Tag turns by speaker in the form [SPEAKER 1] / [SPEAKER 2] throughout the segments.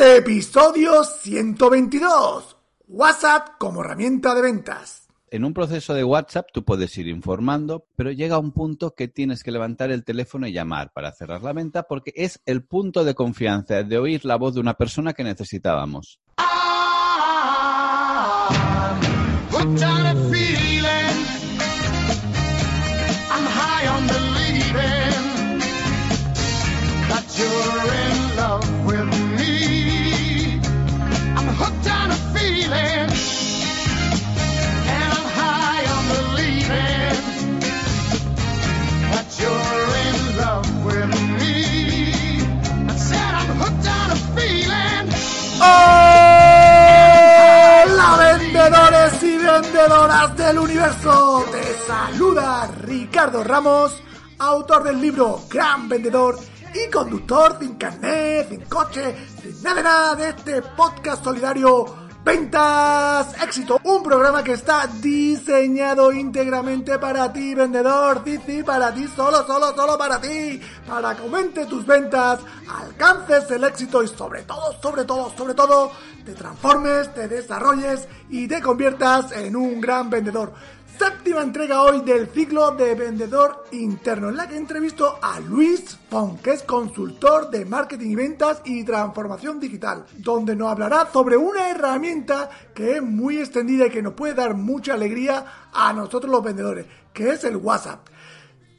[SPEAKER 1] Episodio 122. WhatsApp como herramienta de ventas.
[SPEAKER 2] En un proceso de WhatsApp tú puedes ir informando, pero llega un punto que tienes que levantar el teléfono y llamar para cerrar la venta porque es el punto de confianza de oír la voz de una persona que necesitábamos.
[SPEAKER 3] What kind of
[SPEAKER 1] y vendedoras del universo. Te saluda Ricardo Ramos, autor del libro Gran Vendedor y conductor sin carnet, sin coche, sin nada de nada de este podcast solidario Ventas Éxito, un programa que está diseñado íntegramente para ti, vendedor, sí, sí, para ti, solo, solo, solo para ti, para que aumente tus ventas, alcances el éxito y sobre todo, sobre todo, sobre todo, te transformes, te desarrolles y te conviertas en un gran vendedor. Séptima entrega hoy del ciclo de vendedor interno, en la que entrevisto a Luis Fon, que es consultor de marketing y ventas y transformación digital, donde nos hablará sobre una herramienta que es muy extendida y que nos puede dar mucha alegría a nosotros los vendedores, que es el WhatsApp.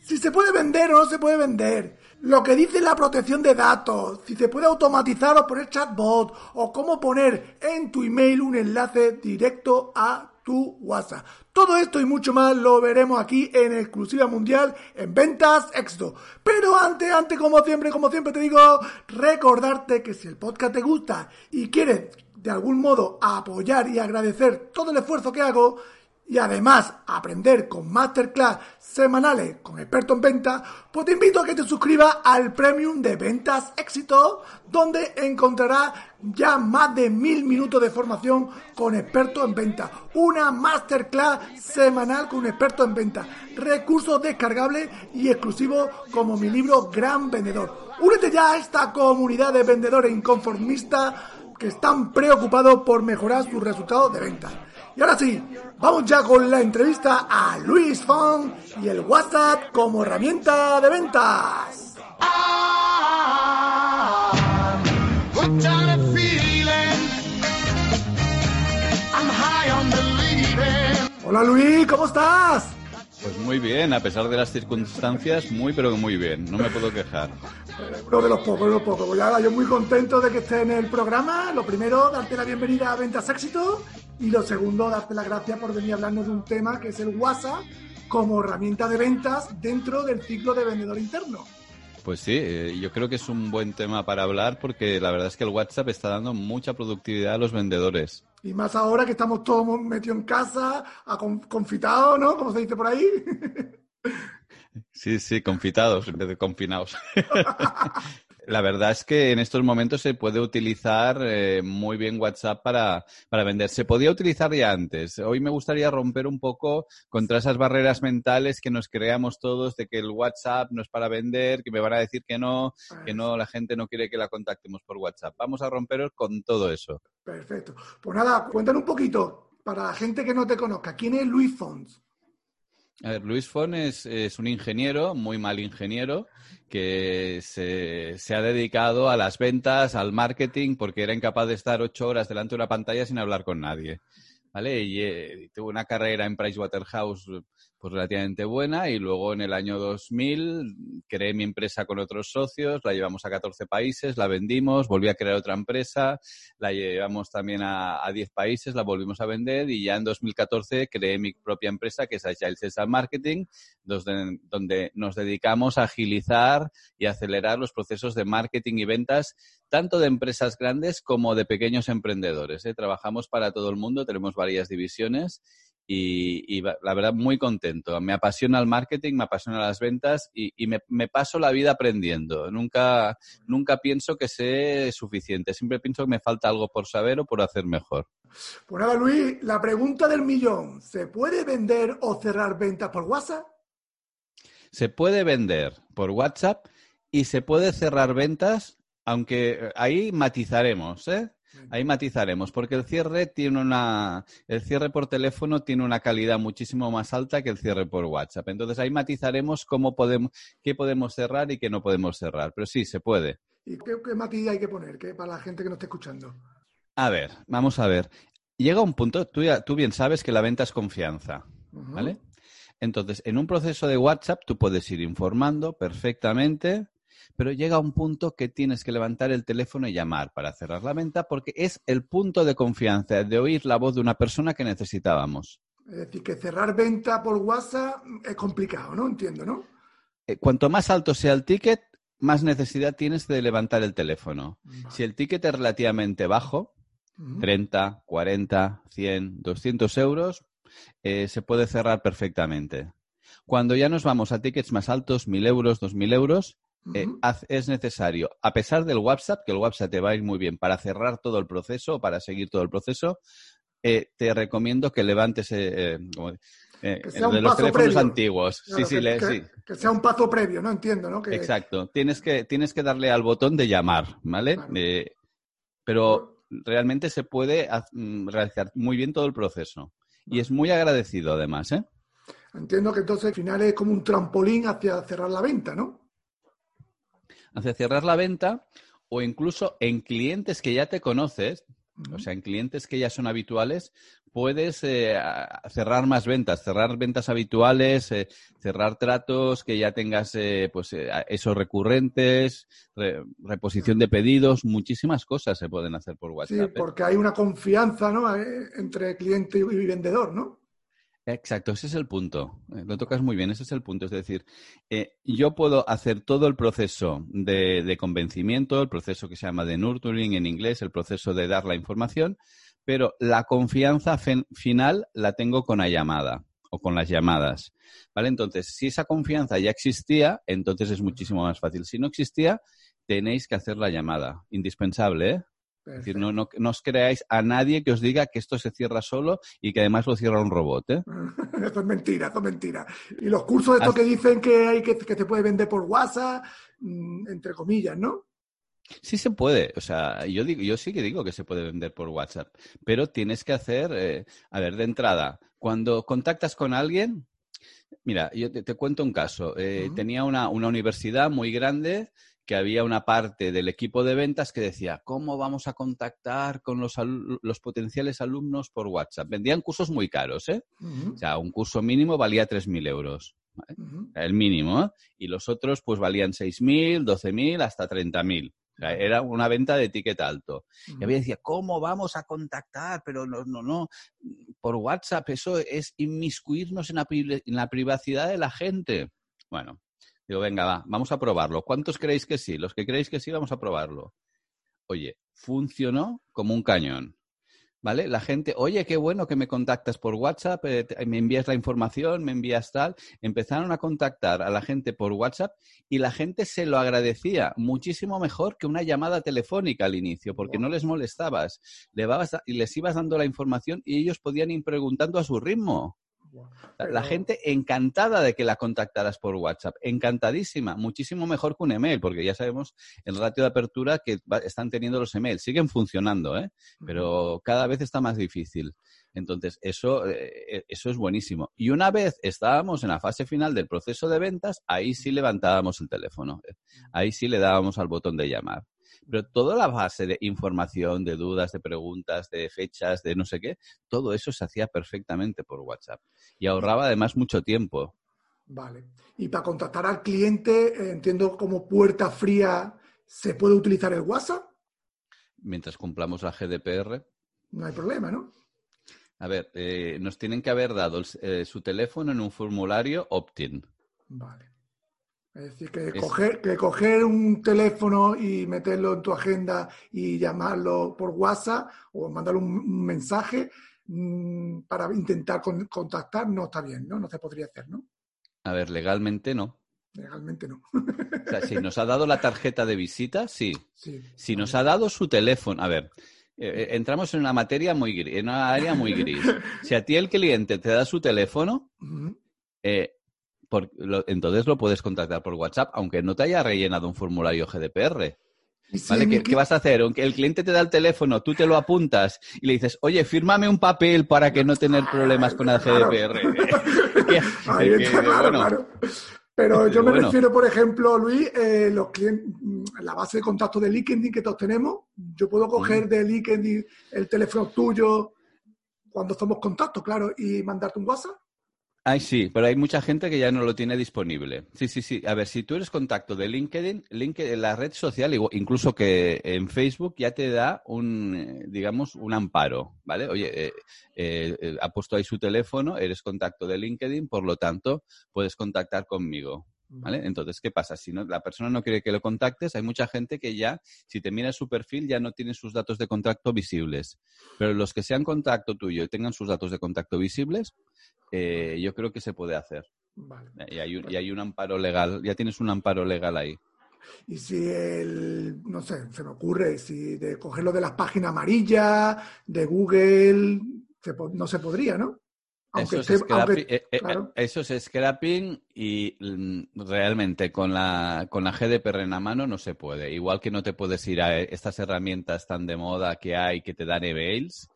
[SPEAKER 1] Si se puede vender o no se puede vender, lo que dice la protección de datos, si se puede automatizar o poner chatbot, o cómo poner en tu email un enlace directo a tu WhatsApp. Todo esto y mucho más lo veremos aquí en exclusiva mundial en Ventas Éxito. Pero antes, antes, como siempre, como siempre te digo, recordarte que si el podcast te gusta y quieres de algún modo apoyar y agradecer todo el esfuerzo que hago, y además aprender con masterclass semanales con expertos en ventas, pues te invito a que te suscribas al premium de Ventas Éxito, donde encontrarás ya más de mil minutos de formación con expertos en ventas, una masterclass semanal con un experto en ventas, recursos descargables y exclusivos como mi libro Gran Vendedor. Únete ya a esta comunidad de vendedores inconformistas que están preocupados por mejorar sus resultados de ventas. Y ahora sí, vamos ya con la entrevista a Luis Fong y el WhatsApp como herramienta de ventas.
[SPEAKER 3] I'm hooked on a feeling. I'm high on believing.
[SPEAKER 1] Hola Luis, ¿cómo estás?
[SPEAKER 2] Pues muy bien, a pesar de las circunstancias, muy pero muy bien, no me puedo quejar.
[SPEAKER 1] Uno de los pocos, uno de los pocos. Pues yo muy contento de que estés en el programa. Lo primero, darte la bienvenida a Ventas Éxito. Y lo segundo, darte las gracias por venir a hablarnos de un tema que es el WhatsApp como herramienta de ventas dentro del ciclo de vendedor interno.
[SPEAKER 2] Pues sí, eh, yo creo que es un buen tema para hablar porque la verdad es que el WhatsApp está dando mucha productividad a los vendedores.
[SPEAKER 1] Y más ahora que estamos todos metidos en casa, a con- confitados, ¿no? Como se dice por ahí.
[SPEAKER 2] Sí, sí, confitados en vez de confinados. La verdad es que en estos momentos se puede utilizar eh, muy bien WhatsApp para, para vender. Se podía utilizar ya antes. Hoy me gustaría romper un poco contra esas barreras mentales que nos creamos todos de que el WhatsApp no es para vender, que me van a decir que no, que no, la gente no quiere que la contactemos por WhatsApp. Vamos a romper con todo eso.
[SPEAKER 1] Perfecto. Pues nada, cuéntanos un poquito, para la gente que no te conozca, ¿quién es Luis Fons?
[SPEAKER 2] A ver, Luis Fon es, un ingeniero, muy mal ingeniero, que se ha dedicado a las ventas, al marketing, porque era incapaz de estar ocho horas delante de una pantalla sin hablar con nadie. ¿Vale? Y eh, una carrera en Pricewaterhouse pues relativamente buena y luego en el año 2000 creé mi empresa con otros socios, la llevamos a 14 países, la vendimos, volví a crear otra empresa, la llevamos también a, a 10 países, la volvimos a vender y ya en 2014 creé mi propia empresa que es Agile Sales Marketing, donde, donde nos dedicamos a agilizar y acelerar los procesos de marketing y ventas tanto de empresas grandes como de pequeños emprendedores. ¿eh? Trabajamos para todo el mundo, tenemos varias divisiones y, y, la verdad muy contento. Me apasiona el marketing, me apasiona las ventas y, y me, me, paso la vida aprendiendo. Nunca, nunca pienso que sé suficiente, siempre pienso que me falta algo por saber o por hacer mejor.
[SPEAKER 1] Pues nada, Luis, la pregunta del millón, ¿se puede vender o cerrar ventas por WhatsApp?
[SPEAKER 2] Se puede vender por WhatsApp y se puede cerrar ventas aunque eh, ahí matizaremos, ¿eh? Ahí matizaremos, porque el cierre tiene una, el cierre por teléfono tiene una calidad muchísimo más alta que el cierre por WhatsApp. Entonces ahí matizaremos cómo podemos, qué podemos cerrar y qué no podemos cerrar. Pero sí, se puede.
[SPEAKER 1] ¿Y qué, qué matiz hay que poner que para la gente que no esté escuchando?
[SPEAKER 2] A ver, vamos a ver. Llega un punto, tú, ya- tú bien sabes que la venta es confianza. ¿vale? Entonces, en un proceso de WhatsApp tú puedes ir informando perfectamente, pero llega un punto que tienes que levantar el teléfono y llamar para cerrar la venta porque es el punto de confianza, de oír la voz de una persona que necesitábamos.
[SPEAKER 1] Es decir, que cerrar venta por WhatsApp es complicado, ¿no? Entiendo, ¿no?
[SPEAKER 2] Eh, Cuanto más alto sea el ticket, más necesidad tienes de levantar el teléfono. Si el ticket es relativamente bajo,
[SPEAKER 1] Ujú.
[SPEAKER 2] 30, 40, 100, 200 euros, eh, se puede cerrar perfectamente. Cuando ya nos vamos a tickets más altos, 1.000 euros, 2.000 euros, eh, haz- es necesario, a pesar del WhatsApp, que el WhatsApp te va a ir muy bien para cerrar todo el proceso, para seguir todo el proceso, eh, te recomiendo que levantes eh, eh, como,
[SPEAKER 1] Que sea un
[SPEAKER 2] de los
[SPEAKER 1] paso
[SPEAKER 2] teléfonos
[SPEAKER 1] previo.
[SPEAKER 2] antiguos.
[SPEAKER 1] Claro,
[SPEAKER 2] sí, sí,
[SPEAKER 1] que,
[SPEAKER 2] le-
[SPEAKER 1] que-
[SPEAKER 2] sí.
[SPEAKER 1] que sea un paso previo, ¿no? Entiendo, ¿no? Que,
[SPEAKER 2] Exacto. Tienes que, tienes que darle al botón de llamar, ¿vale?
[SPEAKER 1] Claro.
[SPEAKER 2] Pero realmente se puede mm, realizar muy bien todo el proceso. Y es muy agradecido, además, ¿eh?
[SPEAKER 1] Entiendo que entonces al final es como un trampolín hacia cerrar la venta, ¿no?
[SPEAKER 2] Hacia cerrar la venta o incluso en clientes que ya te conoces, o sea, en clientes que ya son habituales, puedes eh, cerrar más ventas, cerrar ventas habituales, eh, cerrar tratos que ya tengas, eh, pues, eh, esos recurrentes, re- reposición de pedidos, muchísimas cosas se pueden hacer por
[SPEAKER 1] Sí,
[SPEAKER 2] WhatsApp. ¿eh?
[SPEAKER 1] porque hay una confianza, ¿no? Entre cliente y vendedor, ¿no?
[SPEAKER 2] Exacto, ese es el punto. Eh, Lo tocas muy bien, ese es el punto. Es decir, eh, yo puedo hacer todo el proceso de, de convencimiento, el proceso que se llama de nurturing en inglés, el proceso de dar la información, pero la confianza fin- final la tengo con la llamada o con las llamadas. ¿Vale? Entonces, si esa confianza ya existía, entonces es muchísimo más fácil. Si no existía, tenéis que hacer la llamada. Indispensable, ¿eh? Es decir, no, no, no os creáis a nadie que os diga que esto se cierra solo y que además lo cierra un robot, ¿eh?
[SPEAKER 1] Eso es mentira, eso es mentira. Y los cursos estos
[SPEAKER 2] Haz-
[SPEAKER 1] que dicen que hay que, que se puede vender por WhatsApp, mm, entre comillas, ¿no?
[SPEAKER 2] Sí se puede, o sea, yo digo, yo sí que digo que se puede vender por WhatsApp, pero tienes que hacer, eh, a ver, de entrada, cuando contactas con alguien, mira, yo te, te cuento un caso. Eh. Tenía una, una universidad muy grande que había una parte del equipo de ventas que decía, ¿cómo vamos a contactar con los, los potenciales alumnos por WhatsApp? Vendían cursos muy caros, ¿eh? O sea, un curso mínimo valía 3.000 euros. el mínimo, ¿eh? y los otros pues valían 6.000, 12.000, hasta 30.000. O sea, era una venta de ticket alto. Y había decía, ¿cómo vamos a contactar? Pero no, no, no, por WhatsApp, eso es inmiscuirnos en la, en la privacidad de la gente. Bueno, digo, venga, va, vamos a probarlo. ¿Cuántos creéis que sí? Los que creéis que sí, vamos a probarlo. Oye, funcionó como un cañón. ¿Vale? La gente, oye, qué bueno que me contactas por WhatsApp, eh, te- me envías la información, me envías tal. Empezaron a contactar a la gente por WhatsApp y la gente se lo agradecía muchísimo mejor que una llamada telefónica al inicio, porque no les molestabas. Le y les ibas dando la información y ellos podían ir preguntando a su ritmo. La, gente encantada de que la contactaras por WhatsApp, encantadísima, muchísimo mejor que un email, porque ya sabemos el ratio de apertura que va- están teniendo los emails. Siguen funcionando, ¿eh? pero cada vez está más difícil. Entonces, eso, eh, eso es buenísimo. Y una vez estábamos en la fase final del proceso de ventas, ahí sí levantábamos el teléfono. eh. Ahí sí le dábamos al botón de llamar. Pero toda la base de información, de dudas, de preguntas, de fechas, de no sé qué, todo eso se hacía perfectamente por WhatsApp. Y ahorraba además mucho tiempo.
[SPEAKER 1] Vale. Y para contactar al cliente, eh, entiendo como puerta fría, ¿se puede utilizar el WhatsApp?
[SPEAKER 2] Mientras cumplamos la GDPR,
[SPEAKER 1] No hay problema, ¿no?
[SPEAKER 2] a ver, eh, nos tienen que haber dado el eh, su teléfono en un formulario opt-in.
[SPEAKER 1] Vale. Es decir, que
[SPEAKER 2] Es-
[SPEAKER 1] coger, que coger un teléfono y meterlo en tu agenda y llamarlo por WhatsApp o mandarle un, mensaje mm, para intentar con- contactar no está bien, ¿no? No se podría hacer, ¿no?
[SPEAKER 2] A ver, legalmente no.
[SPEAKER 1] Legalmente no.
[SPEAKER 2] O sea, si nos ha dado la tarjeta de visita, sí.
[SPEAKER 1] Sí.
[SPEAKER 2] Si nos ha dado su teléfono, a ver, eh, eh, entramos en una materia muy gris, en una área muy gris. Si a ti el cliente te da su teléfono, eh, por- lo- entonces lo puedes contactar por WhatsApp, aunque no te haya rellenado un formulario GDPR. ¿Qué, vas a hacer? Aunque el cliente te da el teléfono, tú te lo apuntas y le dices, oye, fírmame un papel para que no tener problemas con
[SPEAKER 1] Claro.
[SPEAKER 2] GDPR.
[SPEAKER 1] Ahí
[SPEAKER 2] que-
[SPEAKER 1] claro,
[SPEAKER 2] bueno,
[SPEAKER 1] claro. Pero yo me
[SPEAKER 2] Bueno.
[SPEAKER 1] refiero, por ejemplo, Luis, eh, los clientes, la base de contacto de LinkedIn que todos tenemos, yo puedo coger de LinkedIn el teléfono tuyo cuando somos contactos, claro, y mandarte un WhatsApp.
[SPEAKER 2] Ay, sí, pero hay mucha gente que ya no lo tiene disponible. Sí, sí, sí. A ver, si tú eres contacto de LinkedIn, LinkedIn la red social, incluso que en Facebook, ya te da un, eh, digamos, un amparo, ¿vale? Oye, eh, eh, eh, ha puesto ahí su teléfono, eres contacto de LinkedIn, por lo tanto, puedes contactar conmigo. ¿Vale? Entonces, ¿qué pasa? Si no, la persona no quiere que lo contactes, hay mucha gente que ya, si te mira su perfil, ya no tiene sus datos de contacto visibles. Pero los que sean contacto tuyo y tengan sus datos de contacto visibles, eh, yo creo que se puede hacer.
[SPEAKER 1] Vale.
[SPEAKER 2] Y hay, un, y hay un amparo legal, ya tienes un amparo legal ahí.
[SPEAKER 1] Y si el, no sé, se me ocurre, si de cogerlo de las páginas amarillas, de Google, se no se podría, ¿no? Aunque
[SPEAKER 2] Eso es,
[SPEAKER 1] aunque-
[SPEAKER 2] scrapping, eh, eh,
[SPEAKER 1] claro.
[SPEAKER 2] eso es scrapping y mm, realmente con la, con la GDPR en la mano no se puede. Igual que no te puedes ir a estas herramientas tan de moda que hay que te dan emails,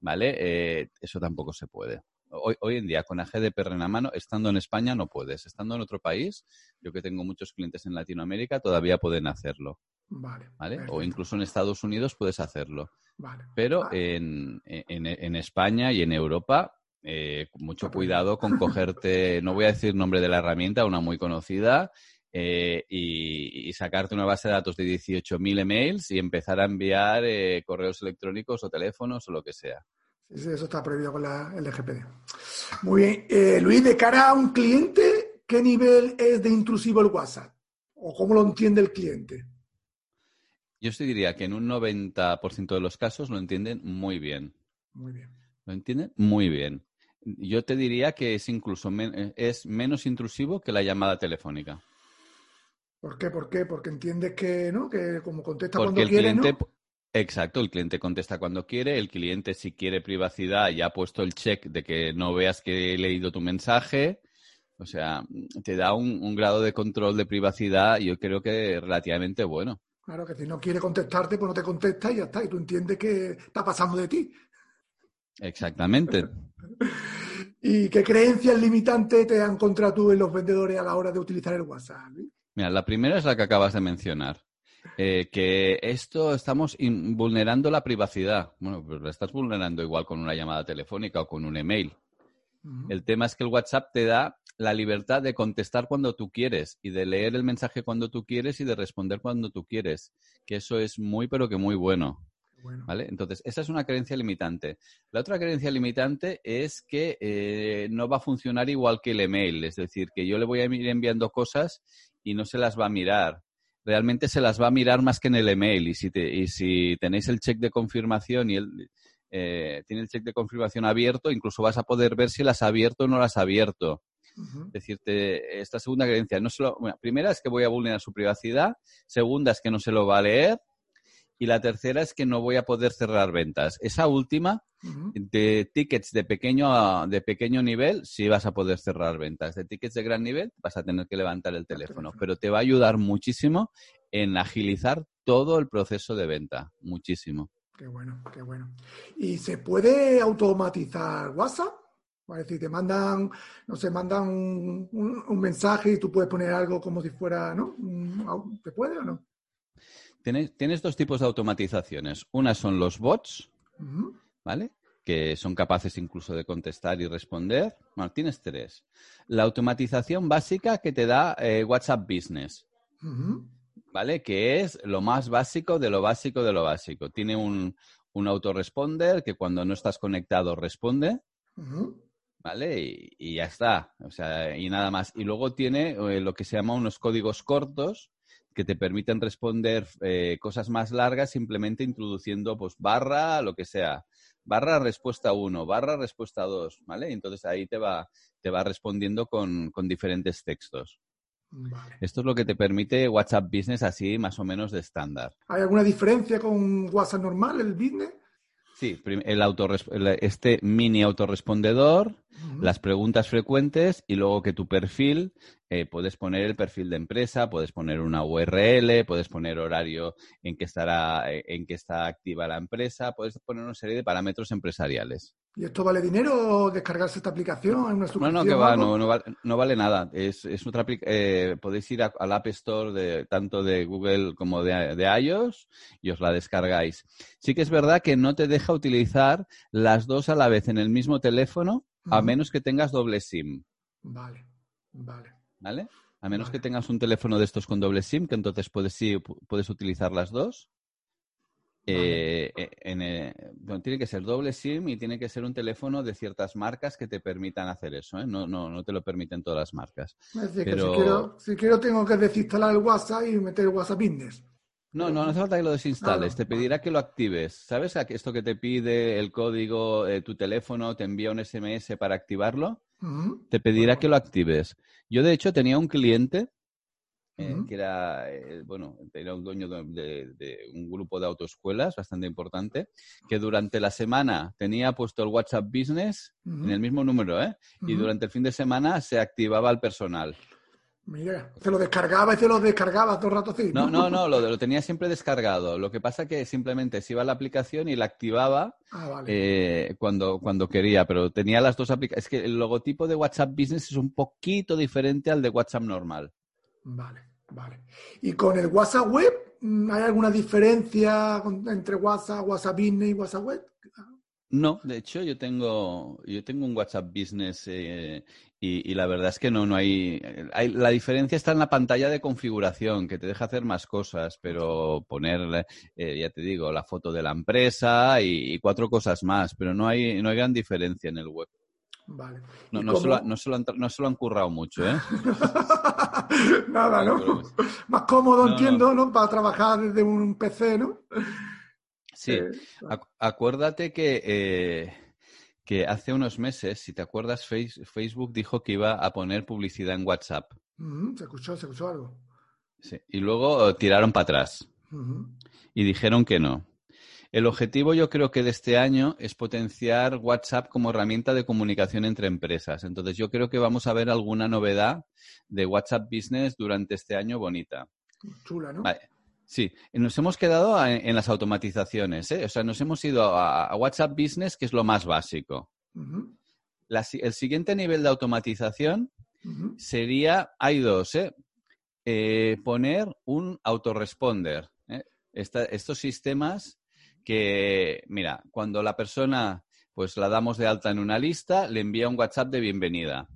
[SPEAKER 2] ¿vale? Eh, eso tampoco se puede. Hoy, hoy en día, con la GDPR en la mano, estando en España no puedes. Estando en otro país, yo que tengo muchos clientes en Latinoamérica, todavía pueden hacerlo,
[SPEAKER 1] Vale.
[SPEAKER 2] ¿vale? O incluso en Estados Unidos puedes hacerlo.
[SPEAKER 1] Vale.
[SPEAKER 2] Pero
[SPEAKER 1] Vale.
[SPEAKER 2] en, en- en España y en Europa, eh, mucho cuidado con cogerte, no voy a decir nombre de la herramienta, una muy conocida, eh, y, y sacarte una base de datos de 18.000 emails y empezar a enviar eh, correos electrónicos o teléfonos o lo que sea.
[SPEAKER 1] Sí, sí, eso está prohibido con la LGPD. Muy bien. Luis, de cara a un cliente, ¿qué nivel es de intrusivo el WhatsApp? ¿O cómo lo entiende el cliente?
[SPEAKER 2] Yo sí diría que en un 90% de los casos lo entienden muy bien.
[SPEAKER 1] Muy bien.
[SPEAKER 2] Lo entienden muy bien. Yo te diría que es incluso men- es menos intrusivo que la llamada telefónica.
[SPEAKER 1] ¿Por qué? ¿Por qué? Porque entiendes que, ¿no? Que como contesta
[SPEAKER 2] Porque
[SPEAKER 1] cuando
[SPEAKER 2] el
[SPEAKER 1] quiere,
[SPEAKER 2] cliente,
[SPEAKER 1] ¿no?
[SPEAKER 2] exacto, el cliente contesta cuando quiere, el cliente si quiere privacidad ya ha puesto el check de que no veas que he leído tu mensaje, o sea, te da un, un grado de control de privacidad, yo creo que relativamente bueno.
[SPEAKER 1] Claro, que si no quiere contestarte, pues no te contesta y ya está. Y tú entiendes que está pasando de ti.
[SPEAKER 2] Exactamente.
[SPEAKER 1] ¿Y qué creencias limitantes te han encontrado tú en los vendedores a la hora de utilizar el WhatsApp?
[SPEAKER 2] Mira, la primera es la que acabas de mencionar. eh, que esto estamos vulnerando la privacidad. Bueno, pues la estás vulnerando igual con una llamada telefónica o con un email. El tema es que el WhatsApp te da la libertad de contestar cuando tú quieres y de leer el mensaje cuando tú quieres y de responder cuando tú quieres, que eso es muy pero que muy bueno,
[SPEAKER 1] Bueno,
[SPEAKER 2] ¿vale? Entonces, esa es una creencia limitante. La otra creencia limitante es que eh, no va a funcionar igual que el email, es decir, que yo le voy a ir enviando cosas y no se las va a mirar. Realmente se las va a mirar más que en el email y si, te- y si tenéis el check de confirmación y el, eh, tiene el check de confirmación abierto, incluso vas a poder ver si las ha abierto o no las ha abierto.
[SPEAKER 1] ujú.
[SPEAKER 2] Decirte, esta segunda creencia, no se lo- bueno, primera es que voy a vulnerar su privacidad, segunda es que no se lo va a leer y la tercera es que no voy a poder cerrar ventas. Esa última, de tickets de pequeño, a- de pequeño nivel, sí vas a poder cerrar ventas. De tickets de gran nivel, vas a tener que levantar el teléfono, pero te va a ayudar muchísimo en agilizar todo el proceso de venta, muchísimo.
[SPEAKER 1] Qué bueno, qué bueno. ¿Y se puede automatizar WhatsApp? Es decir, te mandan, no sé, mandan un, un- un mensaje y tú puedes poner algo como si fuera, ¿no? ¿Se puede o no?
[SPEAKER 2] Tienes, tienes dos tipos de automatizaciones. Una son los bots, ¿vale? Que son capaces incluso de contestar y responder. Bueno, tienes tres. La automatización básica que te da eh, WhatsApp Business, ¿vale? Que es lo más básico de lo básico de lo básico. Tiene un, un autoresponder que cuando no estás conectado responde. ¿vale? Y, y ya está. O sea, y nada más. Y luego tiene eh, lo que se llama unos códigos cortos que te permiten responder eh, cosas más largas simplemente introduciendo pues barra, lo que sea. Barra respuesta 1, barra respuesta 2, ¿vale? Entonces ahí te va, te va respondiendo con, con diferentes textos.
[SPEAKER 1] Vale.
[SPEAKER 2] Esto es lo que te permite WhatsApp Business así más o menos de estándar.
[SPEAKER 1] ¿Hay alguna diferencia con WhatsApp normal, el business?
[SPEAKER 2] Sí, el este mini autorrespondedor las preguntas frecuentes y luego que tu perfil, eh, puedes poner el perfil de empresa, puedes poner una URL, puedes poner horario en que estará, eh, en que está activa la empresa, puedes poner una serie de parámetros empresariales.
[SPEAKER 1] ¿Y esto vale dinero descargarse esta aplicación? ¿Es una
[SPEAKER 2] No, no, que va, no, no, vale, no vale nada. Es, es otra eh, podéis ir a- al App Store de, tanto de Google como de, de iOS y os la descargáis. Sí que es verdad que no te deja utilizar las dos a la vez en el mismo teléfono, a menos que tengas doble SIM,
[SPEAKER 1] Vale, vale.
[SPEAKER 2] ¿vale? A menos
[SPEAKER 1] Vale.
[SPEAKER 2] que tengas un teléfono de estos con doble SIM, que entonces puedes, sí, puedes utilizar las dos. Eh, eh, en, eh, bueno, tiene que ser doble SIM y tiene que ser un teléfono de ciertas marcas que te permitan hacer eso. ¿eh? No, no, no te lo permiten todas las marcas.
[SPEAKER 1] Es decir, que
[SPEAKER 2] Pero-
[SPEAKER 1] si quiero, si quiero tengo que desinstalar el WhatsApp y meter el WhatsApp Business.
[SPEAKER 2] No, no, no hace falta que lo desinstales.
[SPEAKER 1] Ah,
[SPEAKER 2] te pedirá que lo actives. ¿Sabes esto que te pide el código, eh, tu teléfono, te envía un SMS para activarlo? Te pedirá que lo actives. Yo, de hecho, tenía un cliente eh, que era, eh, bueno, era un dueño de, un grupo de autoescuelas bastante importante, que durante la semana tenía puesto el WhatsApp Business en el mismo número, ¿eh? Y durante el fin de semana se activaba el personal.
[SPEAKER 1] Mira, se lo descargaba y se lo descargaba todo el rato así.
[SPEAKER 2] No, no, no, lo, lo tenía siempre descargado. Lo que pasa que simplemente se iba a la aplicación y la activaba
[SPEAKER 1] Ah, vale.
[SPEAKER 2] eh, cuando, cuando quería, pero tenía las dos aplicaciones. Es que el logotipo de WhatsApp Business es un poquito diferente al de WhatsApp normal.
[SPEAKER 1] Vale, ¿Y con el WhatsApp Web mm, hay alguna diferencia entre WhatsApp, WhatsApp Business y WhatsApp Web?
[SPEAKER 2] No, de hecho yo tengo, yo tengo un WhatsApp Business eh, y, y la verdad es que no, no hay, hay- La diferencia está en la pantalla de configuración, que te deja hacer más cosas, pero poner, eh, ya te digo, la foto de la empresa y, y cuatro cosas más, pero no hay, no hay gran diferencia en el web.
[SPEAKER 1] Vale.
[SPEAKER 2] No,
[SPEAKER 1] ¿Y
[SPEAKER 2] no, se lo, no, se lo han, no se lo han currado mucho, ¿eh?
[SPEAKER 1] Nada,
[SPEAKER 2] No,
[SPEAKER 1] Más cómodo,
[SPEAKER 2] No,
[SPEAKER 1] entiendo, ¿no? Para trabajar desde un PC, ¿no?
[SPEAKER 2] Sí,
[SPEAKER 1] Eh,
[SPEAKER 2] Ac- acuérdate que, eh, que hace unos meses, si te acuerdas, Face- Facebook dijo que iba a poner publicidad en WhatsApp.
[SPEAKER 1] ujú, se escuchó, se escuchó algo.
[SPEAKER 2] Sí, Y luego eh, tiraron para atrás y dijeron que no. El objetivo yo creo que de este año es potenciar WhatsApp como herramienta de comunicación entre empresas. Entonces yo creo que vamos a ver alguna novedad de WhatsApp Business durante este año bonita.
[SPEAKER 1] Chula, ¿no?
[SPEAKER 2] Vale. Sí, nos hemos quedado en, en las automatizaciones. ¿eh? O sea, nos hemos ido a, a WhatsApp Business, que es lo más básico. La el siguiente nivel de automatización sería, hay dos, ¿eh? Eh, poner un autoresponder. ¿eh? Esta- estos sistemas que, mira, cuando la persona pues la damos de alta en una lista, le envía un WhatsApp de bienvenida.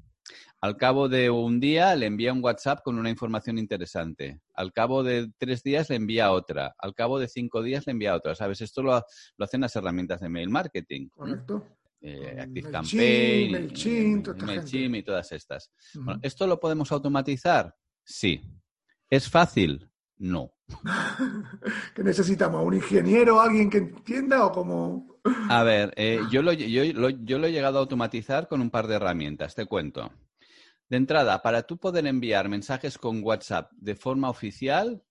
[SPEAKER 2] Al cabo de un día le envía un WhatsApp con una información interesante. Al cabo de tres días le envía otra. Al cabo de cinco días le envía otra. ¿Sabes? Esto lo, lo hacen las herramientas de mail marketing. ¿eh?
[SPEAKER 1] Correcto.
[SPEAKER 2] Eh,
[SPEAKER 1] Con
[SPEAKER 2] ActiveCampaign,
[SPEAKER 1] MailChimp, MailChimp, toda esta
[SPEAKER 2] MailChimp
[SPEAKER 1] gente.
[SPEAKER 2] y todas estas. Bueno, ¿Esto lo podemos automatizar? Sí. ¿Es fácil? No.
[SPEAKER 1] ¿Qué necesitamos? ¿Un ingeniero, alguien que entienda o como...?
[SPEAKER 2] A ver, eh, yo, lo, yo, lo, yo lo he llegado a automatizar con un par de herramientas, te cuento. De entrada, para tú poder enviar mensajes con WhatsApp de forma oficial,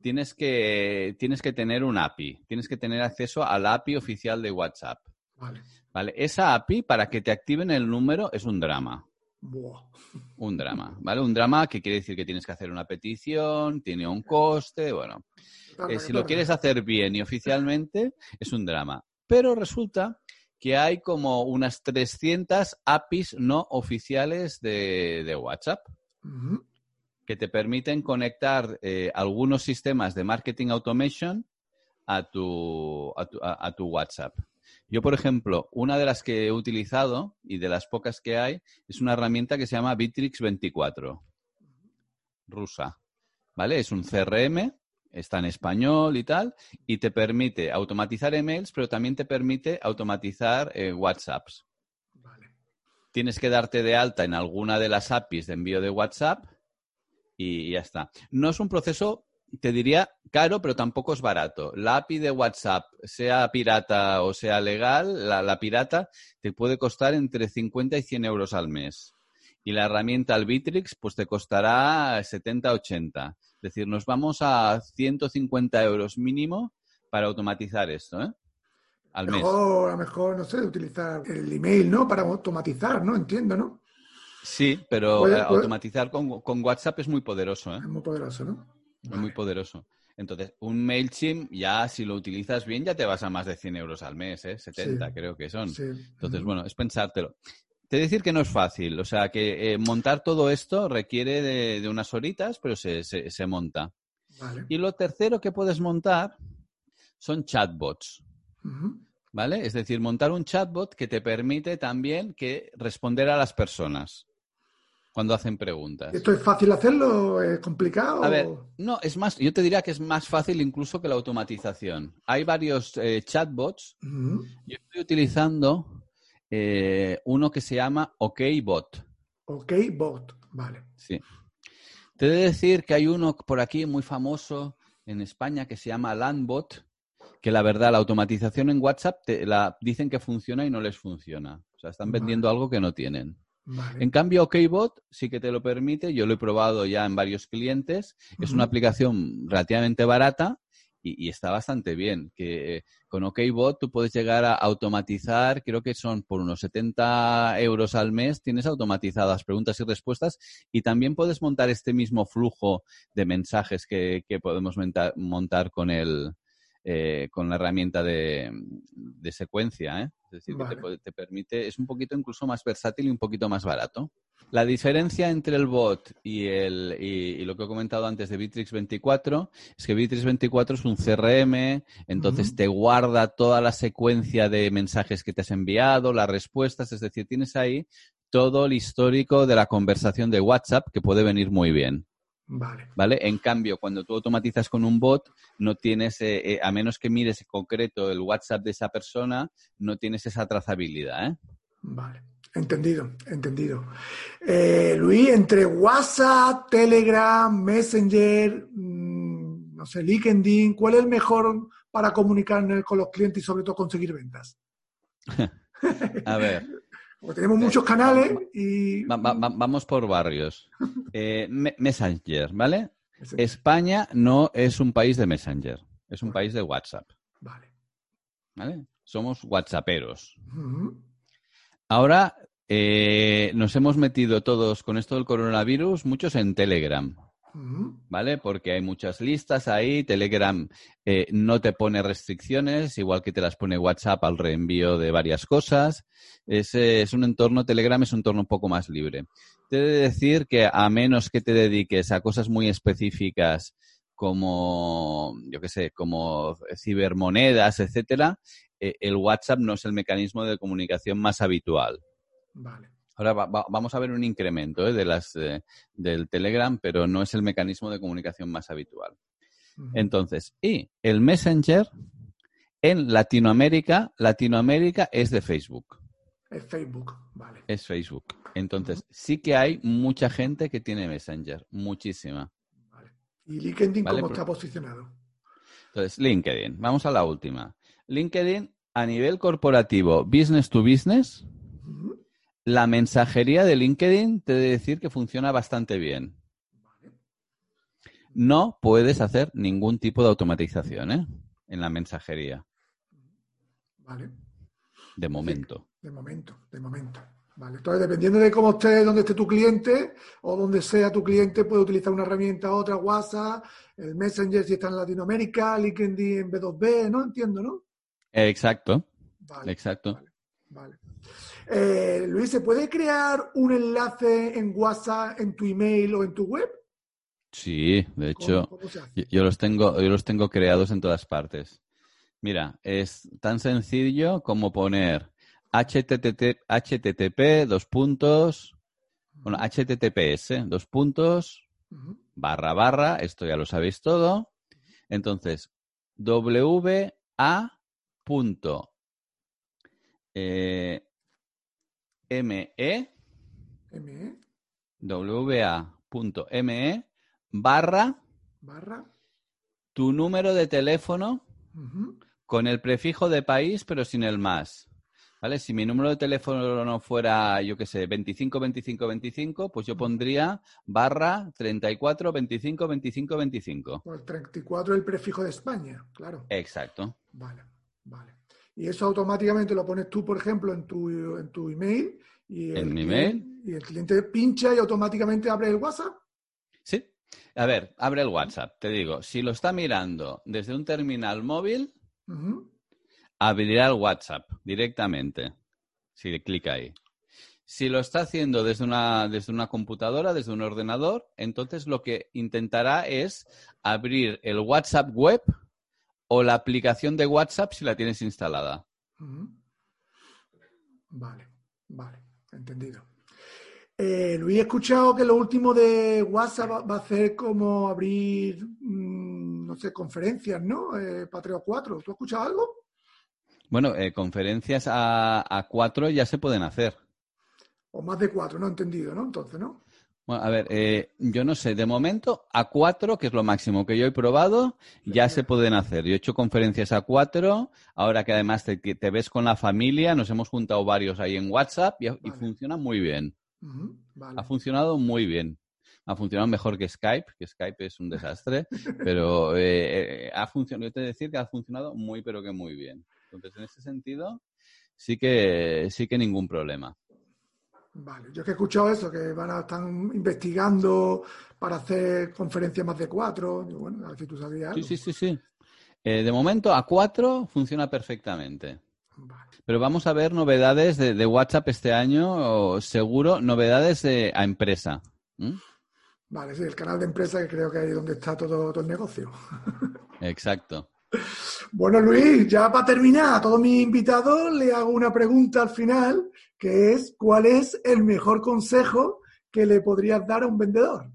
[SPEAKER 2] tienes que, tienes que tener un API, tienes que tener acceso a la API oficial de WhatsApp.
[SPEAKER 1] Vale.
[SPEAKER 2] ¿Vale? Esa API, para que te activen el número, es un drama.
[SPEAKER 1] Buah.
[SPEAKER 2] Un drama, ¿vale? Un drama que quiere decir que tienes que hacer una petición, tiene un coste, bueno. Eh, si lo quieres hacer bien y oficialmente, es un drama. Pero resulta que hay como unas 300 APIs no oficiales de, de WhatsApp que te permiten conectar eh, algunos sistemas de marketing automation a tu, a tu, a- a tu WhatsApp. Yo, por ejemplo, una de las que he utilizado y de las pocas que hay es una herramienta que se llama Bitrix 24, rusa. ¿Vale? Es un CRM, está en español y tal, y te permite automatizar emails, pero también te permite automatizar eh, WhatsApps.
[SPEAKER 1] Vale.
[SPEAKER 2] Tienes que darte de alta en alguna de las APIs de envío de WhatsApp y ya está. No es un proceso, te diría, caro, pero tampoco es barato. La API de WhatsApp, sea pirata o sea legal, la, la pirata te puede costar entre 50 y 100 euros al mes. Y la herramienta Albitrix, pues te costará 70, 80. Es decir, nos vamos a 150 euros mínimo para automatizar esto, ¿eh? al mes.
[SPEAKER 1] Mejor, a lo mejor, no sé, utilizar el email, ¿no? Para automatizar, ¿no? Entiendo, ¿no?
[SPEAKER 2] Sí, pero eh, automatizar con, con WhatsApp es muy poderoso, ¿eh?
[SPEAKER 1] Es muy poderoso, ¿no?
[SPEAKER 2] Es muy
[SPEAKER 1] Vale.
[SPEAKER 2] poderoso. Entonces, un MailChimp, ya si lo utilizas bien, ya te vas a más de 100 euros al mes, ¿eh? 70
[SPEAKER 1] Sí.
[SPEAKER 2] creo que son.
[SPEAKER 1] Sí.
[SPEAKER 2] Entonces, bueno, es pensártelo. Te decir que no es fácil. O sea, que eh, montar todo esto requiere de, de unas horitas, pero se, se- se monta.
[SPEAKER 1] Vale.
[SPEAKER 2] Y lo tercero que puedes montar son chatbots. ¿Vale? Es decir, montar un chatbot que te permite también que responder a las personas cuando hacen preguntas.
[SPEAKER 1] ¿Esto es fácil hacerlo? ¿Es complicado?
[SPEAKER 2] A ver, no, es más, yo te diría que es más fácil incluso que la automatización. Hay varios eh, chatbots.
[SPEAKER 1] Ujú.
[SPEAKER 2] Yo estoy utilizando eh, uno que se llama OKBot.
[SPEAKER 1] Ok, bot. Vale.
[SPEAKER 2] Sí. Te he de decir que hay uno por aquí muy famoso en España que se llama Landbot, que la verdad, la automatización en WhatsApp te, la, dicen que funciona y no les funciona. O sea, están
[SPEAKER 1] Vale.
[SPEAKER 2] vendiendo algo que no tienen.
[SPEAKER 1] Vale.
[SPEAKER 2] En cambio, OKBot sí que te lo permite. Yo lo he probado ya en varios clientes. Es una aplicación relativamente barata y, y está bastante bien. Que eh, con OKBot tú puedes llegar a automatizar, creo que son por unos 70 euros al mes, tienes automatizadas preguntas y respuestas y también puedes montar este mismo flujo de mensajes que, que podemos montar con el eh, con la herramienta de, de secuencia, ¿eh? Es decir, que te, te permite, es un poquito incluso más versátil y un poquito más barato. La diferencia entre el bot y, el, y, y lo que he comentado antes de Bitrix 24 es que Bitrix 24 es un CRM, entonces te guarda toda la secuencia de mensajes que te has enviado, las respuestas, es decir, tienes ahí todo el histórico de la conversación de WhatsApp que puede venir muy bien.
[SPEAKER 1] Vale.
[SPEAKER 2] ¿Vale? En cambio, cuando tú automatizas con un bot, no tienes, eh, eh, a menos que mires en concreto el WhatsApp de esa persona, no tienes esa trazabilidad, ¿eh?
[SPEAKER 1] Vale. Entendido, entendido. Eh, Luis, entre WhatsApp, Telegram, Messenger, mm, no sé, LinkedIn, ¿cuál es el mejor para comunicarnos con los clientes y sobre todo conseguir ventas?
[SPEAKER 2] A ver,
[SPEAKER 1] Porque tenemos muchos canales y...
[SPEAKER 2] va- va- va- vamos por barrios. Eh, Me- Messenger, ¿vale? España no es un país de Messenger, es un país de WhatsApp,
[SPEAKER 1] Vale.
[SPEAKER 2] ¿vale? Somos whatsapperos. Ahora eh, nos hemos metido todos con esto del coronavirus, muchos en Telegram. ¿Vale? Porque hay muchas listas ahí. Telegram eh, no te pone restricciones, igual que te las pone WhatsApp al reenvío de varias cosas. Es, eh, es un entorno, Telegram es un entorno un poco más libre. Te he de decir que a menos que te dediques a cosas muy específicas como, yo qué sé, como cibermonedas, etcétera, eh, el WhatsApp no es el mecanismo de comunicación más habitual.
[SPEAKER 1] Vale.
[SPEAKER 2] Ahora va- va- vamos a ver un incremento ¿eh? de las, eh, del Telegram, pero no es el mecanismo de comunicación más habitual. Entonces, y el Messenger en Latinoamérica, Latinoamérica es de Facebook,
[SPEAKER 1] Es Facebook. Vale.
[SPEAKER 2] es Facebook. Entonces, sí que hay mucha gente que tiene Messenger, muchísima.
[SPEAKER 1] vale. ¿Y LinkedIn
[SPEAKER 2] Vale,
[SPEAKER 1] cómo está posicionado?
[SPEAKER 2] Entonces, LinkedIn, vamos a la última. LinkedIn a nivel corporativo, business to business. La mensajería de LinkedIn te he de decir que funciona bastante bien. No puedes hacer ningún tipo de automatización ¿eh? en la mensajería,
[SPEAKER 1] Vale.
[SPEAKER 2] de momento.
[SPEAKER 1] De momento, de momento. Vale. Entonces, dependiendo de cómo esté, dónde esté tu cliente o donde sea tu cliente, puede utilizar una herramienta, otra, WhatsApp, el Messenger si está en Latinoamérica, LinkedIn en B2B, ¿no? Entiendo, ¿no?
[SPEAKER 2] Exacto,
[SPEAKER 1] Vale.
[SPEAKER 2] exacto.
[SPEAKER 1] Vale. Vale. Eh, Luis, ¿se puede crear un enlace en WhatsApp, en tu email o en tu web?
[SPEAKER 2] Sí, de hecho, yo, yo los tengo, yo los tengo creados en todas partes. Mira, es tan sencillo como poner http, http dos puntos, bueno, https dos puntos, barra barra, esto ya lo sabéis todo. Entonces, wa punto eh, me
[SPEAKER 1] ME
[SPEAKER 2] wa.me barra
[SPEAKER 1] barra.
[SPEAKER 2] tu número de teléfono con el prefijo de país pero sin el más. ¿Vale? Si mi número de teléfono no fuera, yo qué sé, 25 25 25, pues yo pondría barra 34 25 25 25.
[SPEAKER 1] Pues 34 el prefijo de España, claro.
[SPEAKER 2] Exacto.
[SPEAKER 1] Vale, vale. Y eso automáticamente lo pones tú, por ejemplo, en tu, en tu email. Y el,
[SPEAKER 2] ¿En mi email?
[SPEAKER 1] Y el cliente pincha y automáticamente abre el WhatsApp.
[SPEAKER 2] Sí. A ver, abre el WhatsApp. Te digo, si lo está mirando desde un terminal móvil, abrirá el WhatsApp directamente. Si le clica ahí. Si lo está haciendo desde una, desde una computadora, desde un ordenador, entonces lo que intentará es abrir el WhatsApp web o la aplicación de WhatsApp si la tienes instalada.
[SPEAKER 1] Ujú. Vale, vale, entendido. Eh, Luis, he escuchado que lo último de WhatsApp va, va a ser como abrir, mm, no sé, conferencias, ¿no? Eh, Patreon 4. ¿Tú has escuchado algo?
[SPEAKER 2] Bueno, eh, conferencias a, a cuatro ya se pueden hacer.
[SPEAKER 1] O más de cuatro, no he entendido, ¿no? Entonces, ¿no?
[SPEAKER 2] Bueno, a ver, eh, yo no sé, de momento a cuatro, que es lo máximo que yo he probado, ya se pueden hacer. Yo he hecho conferencias a cuatro, ahora que además te, te ves con la familia, nos hemos juntado varios ahí en WhatsApp y, funciona muy bien.
[SPEAKER 1] Vale.
[SPEAKER 2] Ha funcionado muy bien. Ha funcionado mejor que Skype, que Skype es un desastre, pero eh, eh, ha funcionado, yo te decir que ha funcionado muy, pero que muy bien. Entonces, en ese sentido, sí que, sí que ningún problema.
[SPEAKER 1] Vale, yo es que he escuchado eso, que van a estar investigando para hacer conferencias más de cuatro. Y bueno, a ver si tú sabías
[SPEAKER 2] Sí,
[SPEAKER 1] algo.
[SPEAKER 2] sí, sí, sí. Eh, de momento, a cuatro funciona perfectamente.
[SPEAKER 1] Vale.
[SPEAKER 2] Pero vamos a ver novedades de, de WhatsApp este año, o seguro, novedades de, a empresa. ¿Mm?
[SPEAKER 1] Vale, sí, el canal de empresa que creo que es donde está todo, todo el negocio.
[SPEAKER 2] Exacto.
[SPEAKER 1] Bueno, Luis, ya para terminar, a todos mis invitados le hago una pregunta al final, que es, ¿cuál es el mejor consejo que le podrías dar a un vendedor?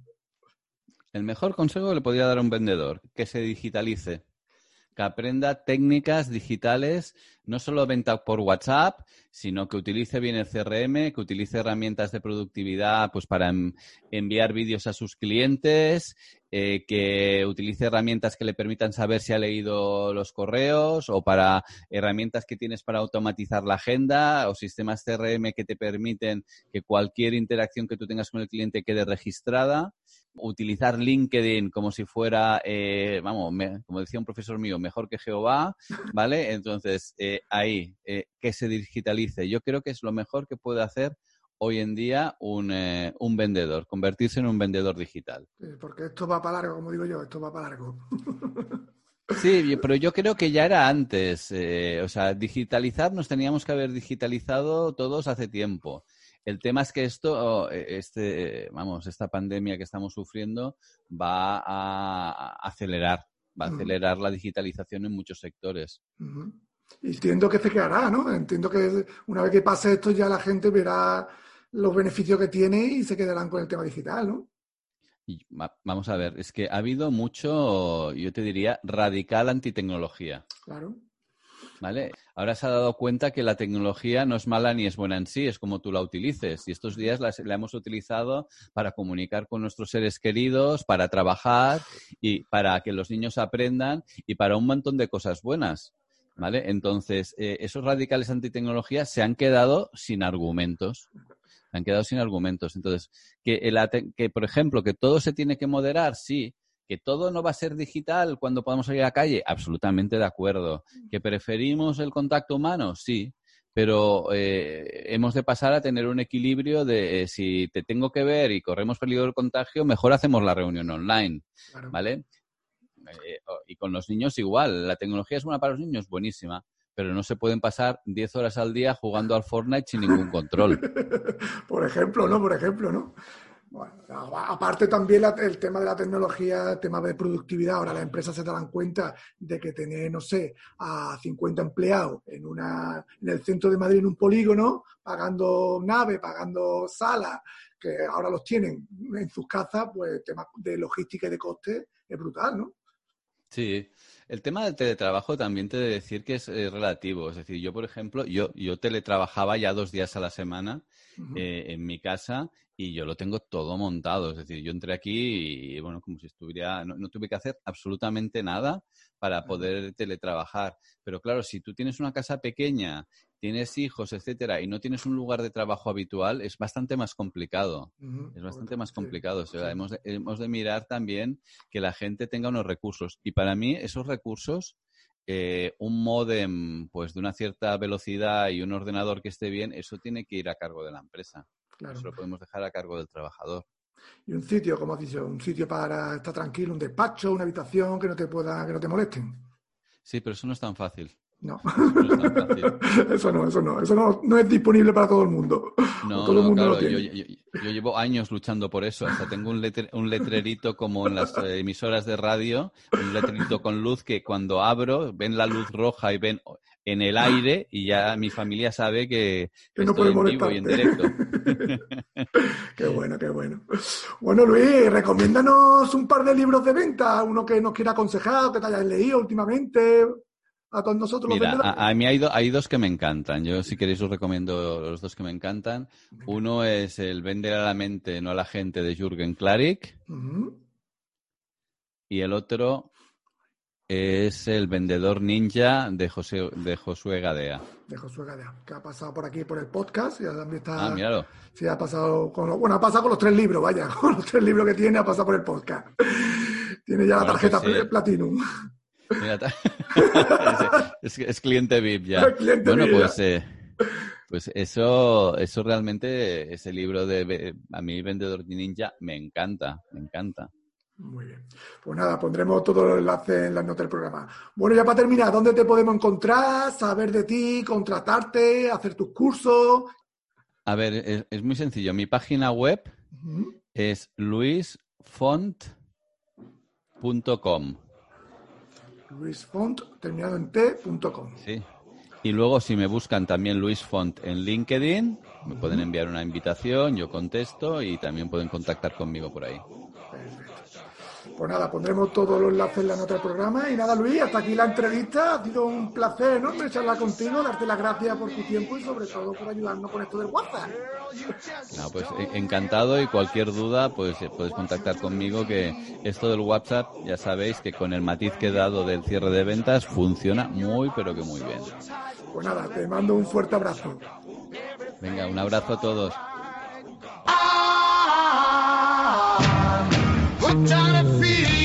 [SPEAKER 2] El mejor consejo que le podría dar a un vendedor, que se digitalice, que aprenda técnicas digitales, no solo venta por WhatsApp, sino que utilice bien el CRM, que utilice herramientas de productividad pues, para en- enviar vídeos a sus clientes, eh, que utilice herramientas que le permitan saber si ha leído los correos o para herramientas que tienes para automatizar la agenda o sistemas CRM que te permiten que cualquier interacción que tú tengas con el cliente quede registrada utilizar LinkedIn como si fuera, eh, vamos, me- como decía un profesor mío, mejor que Jehová, ¿vale? Entonces, eh, ahí, eh, que se digitalice. Yo creo que es lo mejor que puede hacer hoy en día un, eh, un vendedor, convertirse en un vendedor digital.
[SPEAKER 1] Porque esto va para largo, como digo yo, esto va para largo.
[SPEAKER 2] Sí, pero yo creo que ya era antes. eh, o sea, digitalizar nos teníamos que haber digitalizado todos hace tiempo. El tema es que esto, eh, este, vamos, esta pandemia que estamos sufriendo va a acelerar, va a acelerar la digitalización en muchos sectores.
[SPEAKER 1] Y entiendo que se quedará, ¿no? Entiendo que una vez que pase esto ya la gente verá los beneficios que tiene y se quedarán con el tema digital, ¿no?
[SPEAKER 2] Y vamos a ver, es que ha habido mucho, yo te diría, radical antitecnología.
[SPEAKER 1] Claro.
[SPEAKER 2] ¿Vale? Ahora se ha dado cuenta que la tecnología no es mala ni es buena en sí, es como tú la utilices. Y estos días la, hemos utilizado para comunicar con nuestros seres queridos, para trabajar y para que los niños aprendan y para un montón de cosas buenas. ¿Vale? Entonces, eh, esos radicales antitecnología se han quedado sin argumentos. Se han quedado sin argumentos. Entonces, que, el que, por ejemplo, que todo se tiene que moderar, sí. Que todo no va a ser digital cuando podamos salir a la calle, absolutamente de acuerdo. ¿Que preferimos el contacto humano? Sí, pero eh, hemos de pasar a tener un equilibrio de eh, si te tengo que ver y corremos peligro del contagio, mejor hacemos la reunión online,
[SPEAKER 1] claro.
[SPEAKER 2] ¿vale? Eh, y con los niños igual, la tecnología es buena para los niños, buenísima, pero no se pueden pasar 10 horas al día jugando al Fortnite sin ningún control.
[SPEAKER 1] Por ejemplo, ¿no? Por ejemplo, ¿no? Bueno, aparte también la- el tema de la tecnología, el tema de productividad, ahora las empresas se darán cuenta de que tener, no sé, a 50 empleados en, una, en el centro de Madrid, en un polígono, pagando nave, pagando salas, que ahora los tienen en sus casas, pues tema de logística y de coste es brutal, ¿no?
[SPEAKER 2] Sí, el tema del teletrabajo también te he de decir que es eh, relativo. Es decir, yo, por ejemplo, yo, yo teletrabajaba ya dos días a la semana Eh, en mi casa y yo lo tengo todo montado. Es decir, yo entré aquí y, bueno, como si estuviera, no, no tuve que hacer absolutamente nada para poder teletrabajar. Pero claro, si tú tienes una casa pequeña, tienes hijos, etcétera, y no tienes un lugar de trabajo habitual, es bastante más complicado. Es bastante más
[SPEAKER 1] Sí,
[SPEAKER 2] complicado. O sea, hemos, de, hemos de mirar también que la gente tenga unos recursos. Y para mí, esos recursos eh, un modem pues de una cierta velocidad y un ordenador que esté bien, eso tiene que ir a cargo de la empresa.
[SPEAKER 1] Claro.
[SPEAKER 2] Eso lo podemos dejar a cargo del trabajador.
[SPEAKER 1] Y un sitio, como has dicho, un sitio para estar tranquilo, un despacho, una habitación que no te pueda, que no te molesten.
[SPEAKER 2] Sí, pero eso no es tan fácil.
[SPEAKER 1] No.
[SPEAKER 2] Eso no
[SPEAKER 1] eso no, eso no, eso no, no es disponible para todo el mundo.
[SPEAKER 2] No,
[SPEAKER 1] todo el
[SPEAKER 2] no,
[SPEAKER 1] mundo lo
[SPEAKER 2] claro, yo,
[SPEAKER 1] tiene.
[SPEAKER 2] yo- yo llevo años luchando por eso. Hasta tengo un, letre- un letrerito como en las eh, emisoras de radio, un letrerito con luz que cuando abro ven la luz roja y ven en el aire y ya mi familia sabe que
[SPEAKER 1] Que no
[SPEAKER 2] estoy en vivo y en directo.
[SPEAKER 1] Qué bueno, qué bueno. Bueno, Luis, recomiéndanos un par de libros de venta, uno que nos quiera aconsejar, que te hayas leído últimamente, a todos nosotros los
[SPEAKER 2] Mira,
[SPEAKER 1] vendedores.
[SPEAKER 2] a, a mí hay, do- hay dos que me encantan. Yo, si queréis, os recomiendo los dos que me encantan. Uno es el Vender a la mente, no a la gente, de Jürgen Klarik. Y el otro es el Vendedor Ninja de, José, de Josué Gadea.
[SPEAKER 1] De Josué Gadea, que ha pasado por aquí por el podcast, ya también está.
[SPEAKER 2] Ah, míralo.
[SPEAKER 1] Sí, ha pasado con los, bueno, ha pasado con los tres libros, vaya, con los tres libros que tiene, ha pasado por el podcast. Tiene ya la tarjeta
[SPEAKER 2] pues sí.
[SPEAKER 1] Platinum.
[SPEAKER 2] Mira, es, es cliente VIP ya.
[SPEAKER 1] Cliente
[SPEAKER 2] bueno,
[SPEAKER 1] VIP,
[SPEAKER 2] pues, eh, pues eso, eso realmente, ese libro de a mí Vendedor Ninja me encanta, me encanta.
[SPEAKER 1] Muy bien. Pues nada, pondremos todos los enlaces en las notas del programa. Bueno, ya para terminar, ¿dónde te podemos encontrar, saber de ti, contratarte, hacer tus cursos?
[SPEAKER 2] A ver, es, es muy sencillo. Mi página web es luisfont.com.
[SPEAKER 1] Luisfont, terminado en t.com.
[SPEAKER 2] Sí. Y luego, si me buscan también Luis Font en LinkedIn, me pueden enviar una invitación, yo contesto y también pueden contactar conmigo por ahí.
[SPEAKER 1] Pues nada, pondremos todos los enlaces en la nota del programa. Y nada, Luis, hasta aquí la entrevista. Ha sido un placer enorme charlar contigo, darte las gracias por tu tiempo y sobre todo por ayudarnos con esto del WhatsApp.
[SPEAKER 2] No, pues e- encantado y cualquier duda, pues eh, puedes contactar conmigo que esto del WhatsApp, ya sabéis que con el matiz que he dado del cierre de ventas funciona muy, pero que muy bien.
[SPEAKER 1] Pues nada, te mando un fuerte abrazo.
[SPEAKER 2] Venga, un abrazo a todos.
[SPEAKER 3] What time it feels.